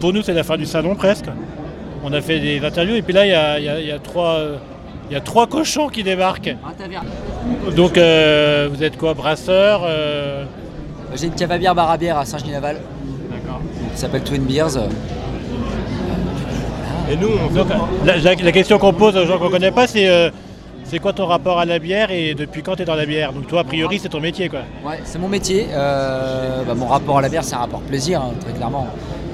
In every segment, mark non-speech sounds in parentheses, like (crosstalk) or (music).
pour nous, c'est la fin du salon presque. On a fait des interviews et puis là, il y a, il y a- il y a trois, euh, il y a trois cochons qui débarquent. Donc, euh, vous êtes quoi, brasseur euh, J'ai une cave à bière bar à bière à Saint-Genis-Laval. D'accord. qui s'appelle Twin Beers. Et nous, on fait Donc, la, la- la question qu'on pose aux gens qu'on ne connaît pas, c'est euh, c'est quoi ton rapport à la bière et depuis quand tu es dans la bière? Donc, toi, a priori, c'est ton métier, quoi. Ouais, c'est mon métier. Euh, bah, mon rapport à la bière, c'est un rapport plaisir, hein, très clairement.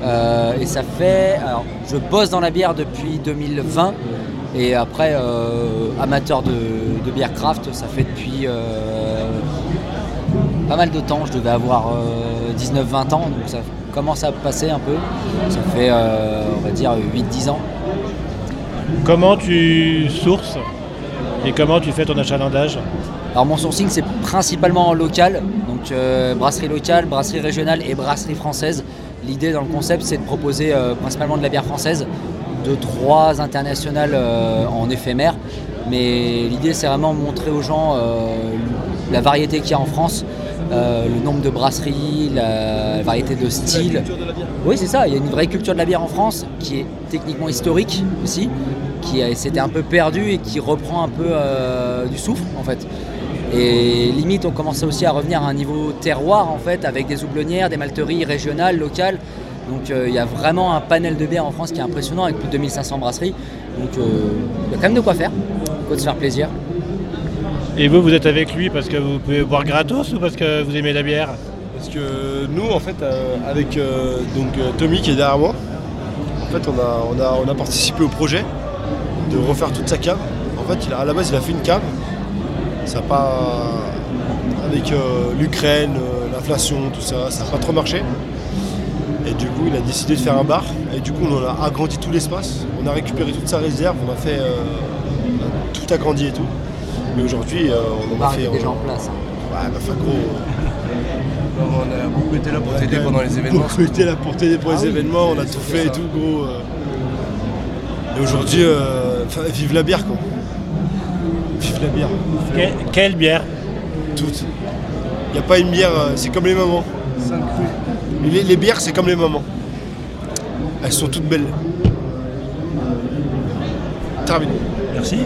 Euh, et ça fait. Alors, je bosse dans la bière depuis 2020. Et après, euh, amateur de, de bière craft, ça fait depuis euh, pas mal de temps. Je devais avoir euh, 19-20 ans, donc ça commence à passer un peu. Ça fait, on va dire, 8-10 ans. Comment tu sources et comment tu fais ton achalandage? Alors mon sourcing c'est principalement en local, donc euh, brasserie locale, brasserie régionale et brasserie française. L'idée dans le concept c'est de proposer euh, principalement de la bière française, de trois internationales euh, en éphémère. Mais l'idée c'est vraiment montrer aux gens euh, la variété qu'il y a en France, le nombre de brasseries, la variété de styles. Oui c'est ça, il y a une vraie culture de la bière en France qui est techniquement historique aussi, qui s'était un peu perdue et qui reprend un peu du souffle en fait. Limite, on commençait aussi à revenir à un niveau terroir en fait, avec des houblonnières, des malteries régionales, locales. Donc euh, il y a vraiment un panel de bières en France qui est impressionnant avec plus de 2500 brasseries. Donc euh, il y a quand même de quoi faire, de quoi se faire plaisir. Et vous, vous êtes avec lui parce que vous pouvez boire gratos ou parce que vous aimez la bière? Parce que nous, en fait, euh, avec euh, donc, Tommy qui est derrière moi, en fait, on a, on, a, on a participé au projet de refaire toute sa cave. En fait, il a, à la base, il a fait une cave. Ça n'a pas. Avec euh, l'Ukraine, euh, l'inflation, tout ça, ça n'a pas trop marché. Et du coup, il a décidé de faire un bar. Et du coup, on a agrandi tout l'espace. On a récupéré toute sa réserve. On a fait. euh, on a tout agrandi et tout. Mais aujourd'hui, euh, on en a fait. est déjà on- en place. hein. Ouais, bah, enfin, gros. On a beaucoup été là pour On a t'aider pendant les événements. Beaucoup (laughs) été là pour t'aider pour Ah les oui. événements, on a tout fait et tout gros. euh. Et aujourd'hui, euh, vive la bière quoi. Vive la bière. Que- Quelle bière Toutes. Il n'y a pas une bière, euh, c'est comme les mamans. Les, les bières, c'est comme les mamans. Elles sont toutes belles. Terminé. Merci.